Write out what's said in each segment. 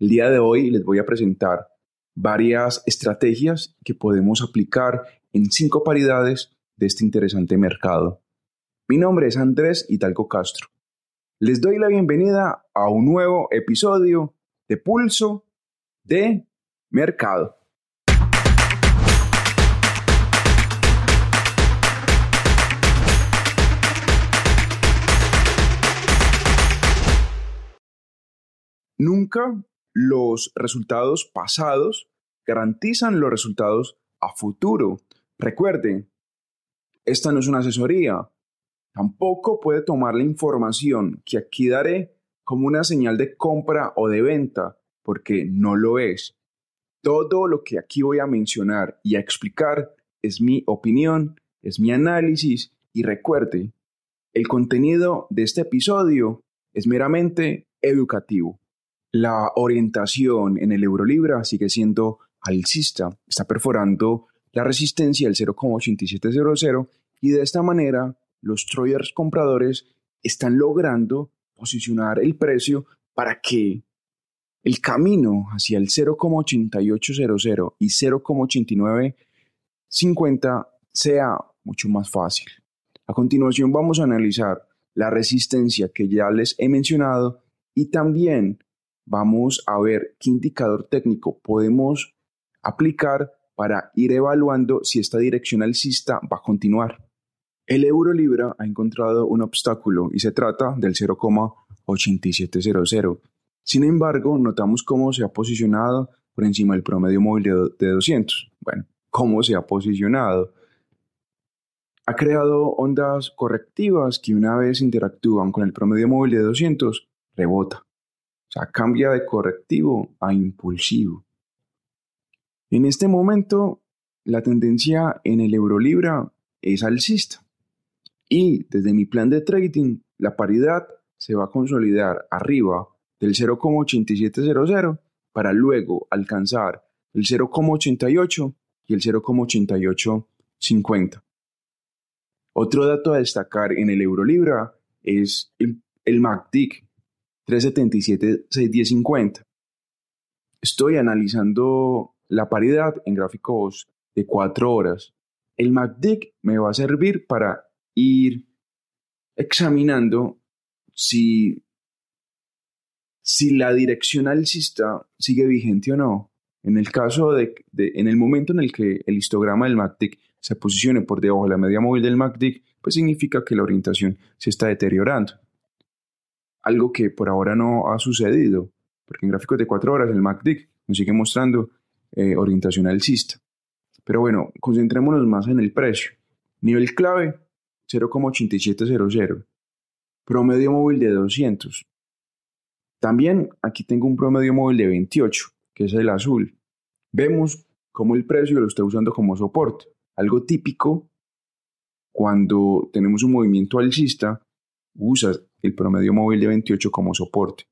El día de hoy les voy a presentar varias estrategias que podemos aplicar en cinco paridades de este interesante mercado. Mi nombre es Andrés Hidalgo Castro. Les doy la bienvenida a un nuevo episodio de Pulso de Mercado. Nunca los resultados pasados garantizan los resultados a futuro. Recuerden, esta no es una asesoría. Tampoco puede tomar la información que aquí daré como una señal de compra o de venta, porque no lo es. Todo lo que aquí voy a mencionar y a explicar es mi opinión, es mi análisis y recuerde, el contenido de este episodio es meramente educativo. La orientación en el Eurolibra sigue siendo alcista, está perforando la resistencia del 0,8700 y de esta manera los traders compradores están logrando posicionar el precio para que el camino hacia el 0,8800 y 0,8950 sea mucho más fácil. A continuación vamos a analizar la resistencia que ya les he mencionado y también vamos a ver qué indicador técnico podemos aplicar para ir evaluando si esta dirección alcista va a continuar. El euro libra ha encontrado un obstáculo y se trata del 0,8700. Sin embargo, notamos cómo se ha posicionado por encima del promedio móvil de 200. Bueno, ¿cómo se ha posicionado? Ha creado ondas correctivas que una vez interactúan con el promedio móvil de 200, rebota. O sea, cambia de correctivo a impulsivo. En este momento, la tendencia en el Eurolibra es alcista. Y desde mi plan de trading, la paridad se va a consolidar arriba del 0,8700 para luego alcanzar el 0,88 y el 0,8850. Otro dato a destacar en el Eurolibra es el, el MACD, 377-610-50. Estoy analizando la paridad en gráficos de 4 horas. El MACD me va a servir para ir examinando si, si la dirección alcista sigue vigente o no. En el caso de, en el momento en el que el histograma del MACD se posicione por debajo de la media móvil del MACD, pues significa que la orientación se está deteriorando algo que por ahora no ha sucedido, porque en gráficos de 4 horas el MACD nos sigue mostrando eh, orientación alcista. Pero bueno, concentrémonos más en el precio. Nivel clave 0,8700. Promedio móvil de 200. También aquí tengo un promedio móvil de 28, que es el azul. Vemos cómo el precio lo está usando como soporte. Algo típico cuando tenemos un movimiento alcista, usa el promedio móvil de 28 como soporte.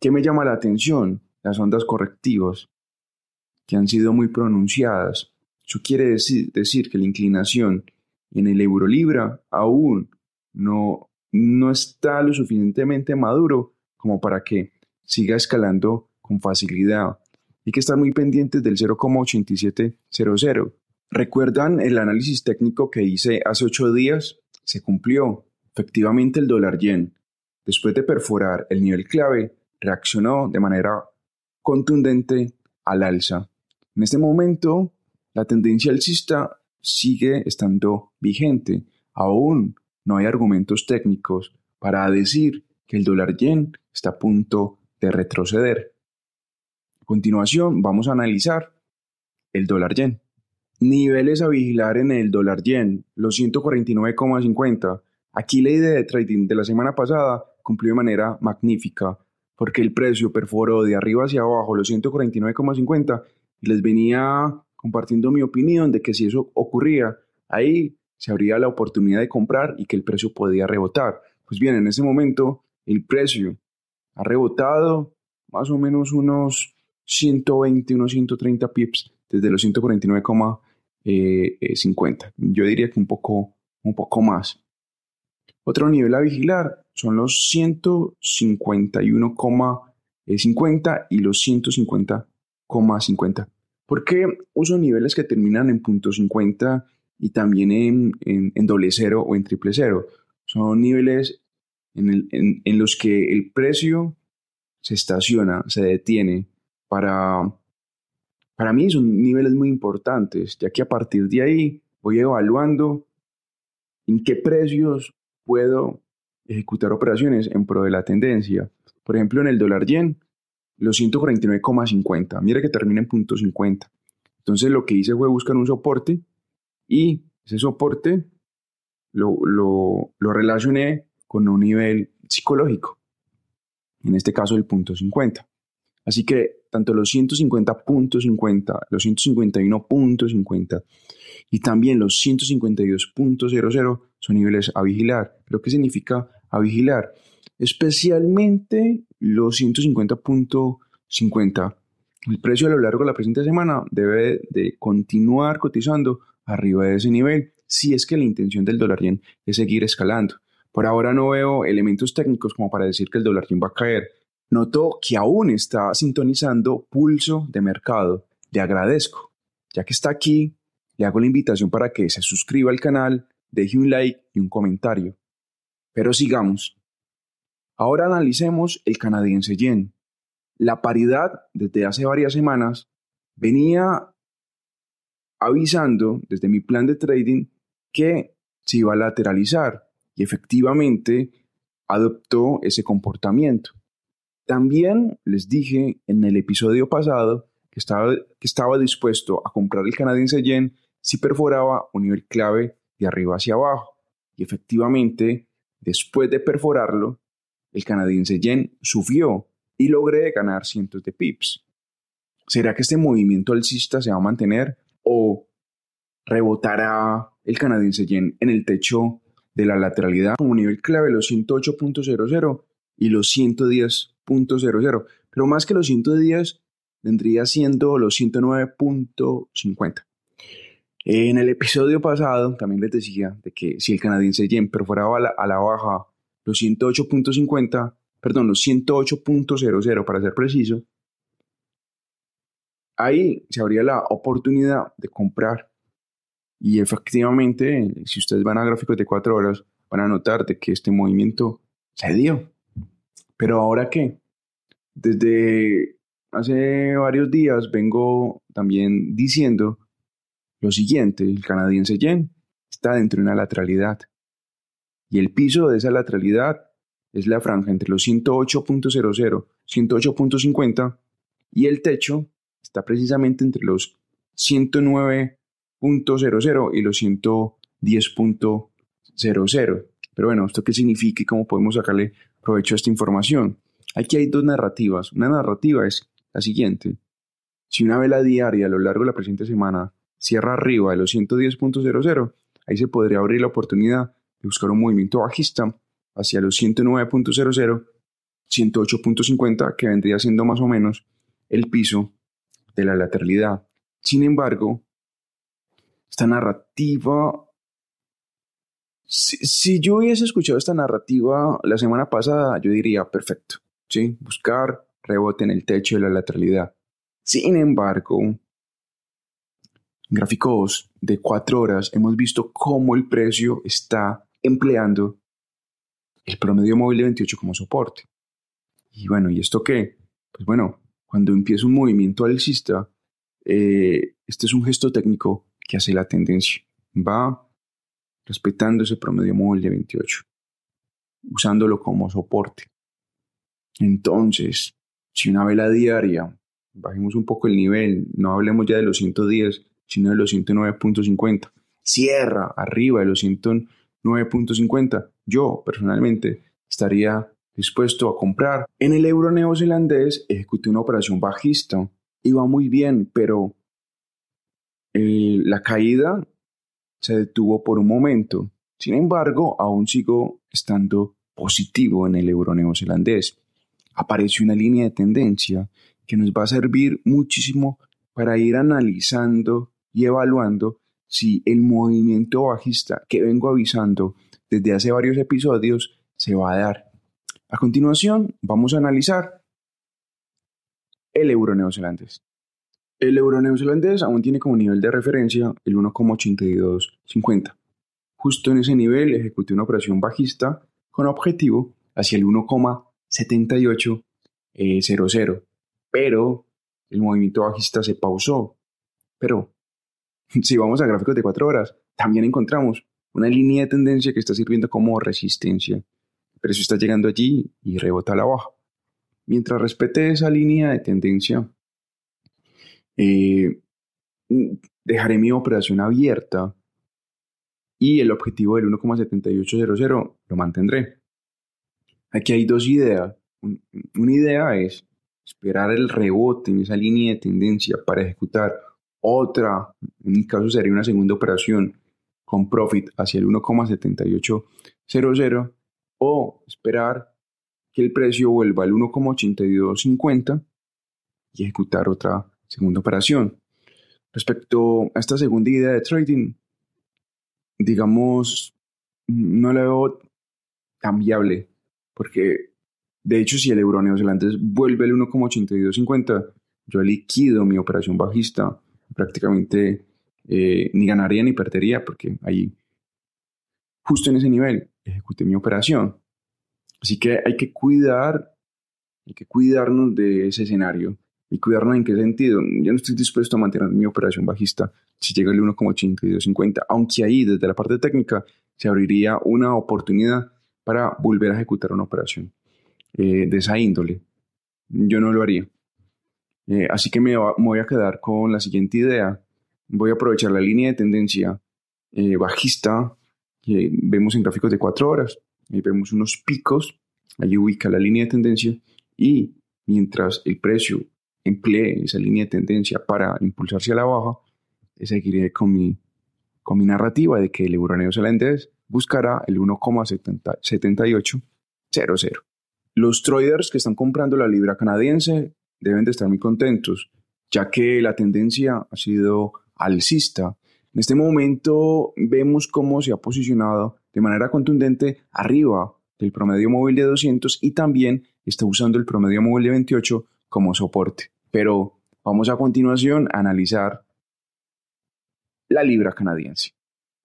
¿Qué me llama la atención? Las ondas correctivas, que han sido muy pronunciadas. Eso quiere decir, que la inclinación en el euro libra aún no, no está lo suficientemente maduro como para que siga escalando con facilidad. Hay que estar muy pendientes del 0,8700. ¿Recuerdan el análisis técnico que hice hace ocho días? Se cumplió. Efectivamente, el dólar yen, después de perforar el nivel clave, reaccionó de manera contundente al alza. En este momento, la tendencia alcista sigue estando vigente. Aún no hay argumentos técnicos para decir que el dólar yen está a punto de retroceder. A continuación, vamos a analizar el dólar yen. Niveles a vigilar en el dólar yen, los 149,50 Aquí la idea de trading de la semana pasada cumplió de manera magnífica, porque el precio perforó de arriba hacia abajo los 149,50 y les venía compartiendo mi opinión de que si eso ocurría, ahí se abría la oportunidad de comprar y que el precio podía rebotar. Pues bien, en ese momento el precio ha rebotado más o menos unos 120, unos 130 pips desde los 149,50. Eh, Yo diría que un poco, un poco más. Otro nivel a vigilar son los 50 y los 150,50. ¿Por qué uso niveles que terminan en punto .50 y también en, en, doble cero o en triple cero? Son niveles en, en los que el precio se estaciona, se detiene para, para mí son niveles muy importantes, ya que a partir de ahí voy evaluando en qué precios puedo ejecutar operaciones en pro de la tendencia. Por ejemplo, en el dólar yen, los 149,50. Mira que termina en punto 50. Entonces lo que hice fue buscar un soporte y ese soporte lo, lo, lo relacioné con un nivel psicológico. En este caso el punto 50. Así que tanto los 150.50, los 151.50 y también los 152.00 son niveles a vigilar. ¿Pero qué significa a vigilar? Especialmente los 150.50. El precio a lo largo de la presente semana debe de continuar cotizando arriba de ese nivel si es que la intención del dólar yen es seguir escalando. Por ahora no veo elementos técnicos como para decir que el dólar yen va a caer, Noto que aún está sintonizando pulso de mercado. Le agradezco. Ya que está aquí, le hago la invitación para que se suscriba al canal, deje un like y un comentario. Pero sigamos. Ahora analicemos el canadiense yen. La paridad desde hace varias semanas venía avisando desde mi plan de trading que se iba a lateralizar y efectivamente adoptó ese comportamiento. También les dije en el episodio pasado que estaba, que estaba dispuesto a comprar el canadiense yen si perforaba un nivel clave de arriba hacia abajo. Y efectivamente, después de perforarlo, el canadiense yen subió y logré ganar cientos de pips. ¿Será que este movimiento alcista se va a mantener o rebotará el canadiense yen en el techo de la lateralidad como nivel clave los 108.00 y los 110 .00, pero más que los 110 vendría siendo los 109.50. En el episodio pasado también les decía de que si el canadiense yen perforaba a la, a la baja los 108.50, perdón, los 108.00 para ser preciso, ahí se habría la oportunidad de comprar. Y efectivamente, si ustedes van a gráficos de 4 horas, van a notar de que este movimiento se dio. Pero ahora qué? Desde hace varios días vengo también diciendo lo siguiente, el canadiense yen está dentro de una lateralidad y el piso de esa lateralidad es la franja entre los 108.00, 108.50 y el techo está precisamente entre los 109.00 y los 110.00. Pero bueno, ¿esto qué significa y cómo podemos sacarle provecho a esta información? Aquí hay dos narrativas. Una narrativa es la siguiente. Si una vela diaria a lo largo de la presente semana cierra arriba de los 110.00, ahí se podría abrir la oportunidad de buscar un movimiento bajista hacia los 109.00, 108.50, que vendría siendo más o menos el piso de la lateralidad. Sin embargo, esta narrativa si, yo hubiese escuchado esta narrativa la semana pasada, yo diría, perfecto, ¿sí? Buscar rebote en el techo de la lateralidad. Sin embargo, gráficos de cuatro horas hemos visto cómo el precio está empleando el promedio móvil de 28 como soporte. Y bueno, ¿y esto qué? Pues bueno, cuando empieza un movimiento alcista, eh, este es un gesto técnico que hace la tendencia. Va respetando ese promedio móvil de 28, usándolo como soporte. Entonces, si una vela diaria, bajemos un poco el nivel, no hablemos ya de los 110, sino de los 109.50, cierra arriba de los 109.50, yo personalmente estaría dispuesto a comprar. En el euro neozelandés ejecuté una operación bajista, iba muy bien, pero eh, la caída se detuvo por un momento. Sin embargo, aún sigo estando positivo en el euro neozelandés. Apareció una línea de tendencia que nos va a servir muchísimo para ir analizando y evaluando si el movimiento bajista que vengo avisando desde hace varios episodios se va a dar. A continuación, vamos a analizar el euro neozelandés. El euro neozelandés aún tiene como nivel de referencia el 1,8250. Justo en ese nivel ejecuté una operación bajista con objetivo hacia el 1,7800, pero el movimiento bajista se pausó. Pero si vamos a gráficos de 4 horas, también encontramos una línea de tendencia que está sirviendo como resistencia. El precio está llegando allí y rebota a la baja. Mientras respete esa línea de tendencia, eh, dejaré mi operación abierta y el objetivo del 1,7800 lo mantendré. Aquí hay dos ideas. Una idea es esperar el rebote en esa línea de tendencia para ejecutar otra, en mi caso sería una segunda operación con profit hacia el 1,7800 o esperar que el precio vuelva al 1,8250 y ejecutar otra segunda operación. Respecto a esta segunda idea de trading, digamos, no la veo tan viable, porque de hecho si el euro neozelandés vuelve al 1,8250, yo liquido mi operación bajista, prácticamente eh, ni ganaría ni perdería, porque ahí, justo en ese nivel, ejecuté mi operación. Así que hay que cuidar, hay que cuidarnos de ese escenario. ¿Y cuidarnos en qué sentido? Yo no estoy dispuesto a mantener mi operación bajista si llega el 1,8250, aunque ahí desde la parte técnica se abriría una oportunidad para volver a ejecutar una operación eh, de esa índole. Yo no lo haría. Eh, así que me, voy a quedar con la siguiente idea. Voy a aprovechar la línea de tendencia eh, bajista que vemos en gráficos de 4 horas. Ahí vemos unos picos, allí ubica la línea de tendencia y mientras el precio emplee esa línea de tendencia para impulsarse a la baja, seguiré con mi, narrativa de que el euro neozelandés buscará el 1,7800. Los traders que están comprando la libra canadiense deben de estar muy contentos, ya que la tendencia ha sido alcista. En este momento vemos cómo se ha posicionado de manera contundente arriba del promedio móvil de 200 y también está usando el promedio móvil de 28 como soporte. Pero vamos a continuación a analizar la libra canadiense.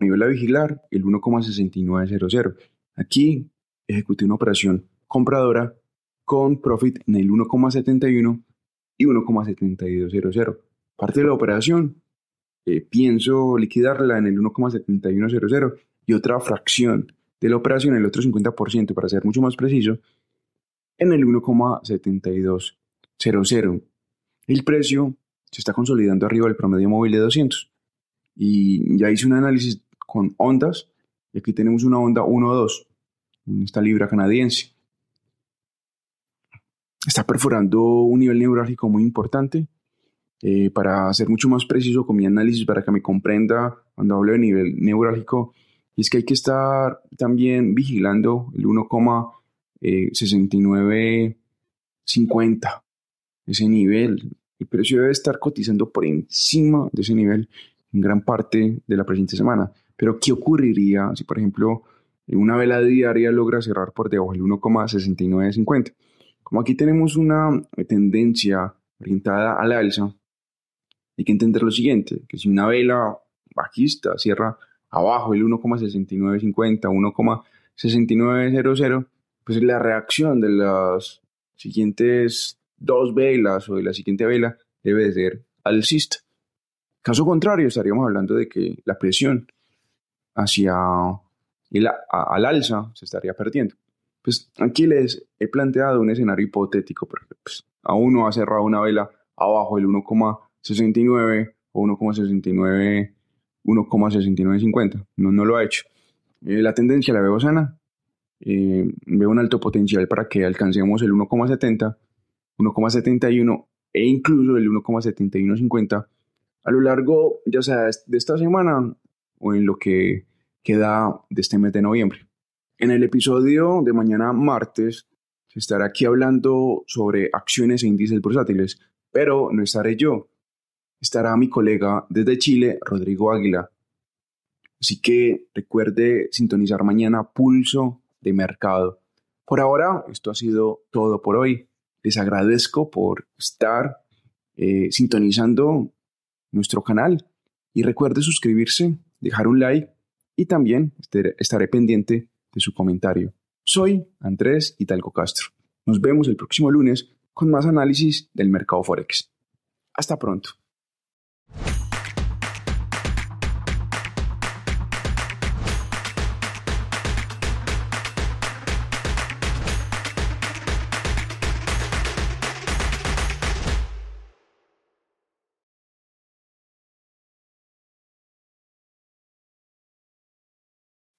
Nivel a vigilar, el 1,6900. Aquí ejecuté una operación compradora con profit en el 1,71 y 1,7200. Parte de la operación, eh, pienso liquidarla en el 1,7100 y otra fracción de la operación, el otro 50%, para ser mucho más preciso, en el 1,7200. El precio se está consolidando arriba del promedio móvil de 200. Y ya hice un análisis con ondas, y aquí tenemos una onda 1-2, en esta libra canadiense está perforando un nivel neurálgico muy importante. Eh, para ser mucho más preciso con mi análisis, para que me comprenda cuando hablo de nivel neurálgico, es que hay que estar también vigilando el 1,6950, eh, ese nivel. El precio debe estar cotizando por encima de ese nivel en gran parte de la presente semana. Pero, ¿qué ocurriría si, por ejemplo, una vela diaria logra cerrar por debajo del 1,6950? Como aquí tenemos una tendencia orientada al alza, hay que entender lo siguiente, que si una vela bajista cierra abajo el 1,6950, 1,6900, pues la reacción de las siguientes dos velas o de la siguiente vela debe ser alcista. Caso contrario, estaríamos hablando de que la presión hacia el, al alza se estaría perdiendo. Pues aquí les he planteado un escenario hipotético, porque pues, aún no ha cerrado una vela abajo del 1,69 o 1,69, 1,6950. No, no lo ha hecho. Eh, la tendencia la veo sana. Eh, veo un alto potencial para que alcancemos el 1,70, 1,71 e incluso el 1,7150 a lo largo, ya sea de esta semana o en lo que queda de este mes de noviembre. En el episodio de mañana martes se estará aquí hablando sobre acciones e índices bursátiles, pero no estaré yo. Estará mi colega desde Chile, Rodrigo Águila. Así que recuerde sintonizar mañana Pulso de Mercado. Por ahora, esto ha sido todo por hoy. les agradezco por estar eh, sintonizando nuestro canal y recuerde suscribirse, dejar un like y también estaré pendiente de su comentario. Soy Andrés Hidalgo Castro. Nos vemos el próximo lunes con más análisis del mercado Forex. Hasta pronto.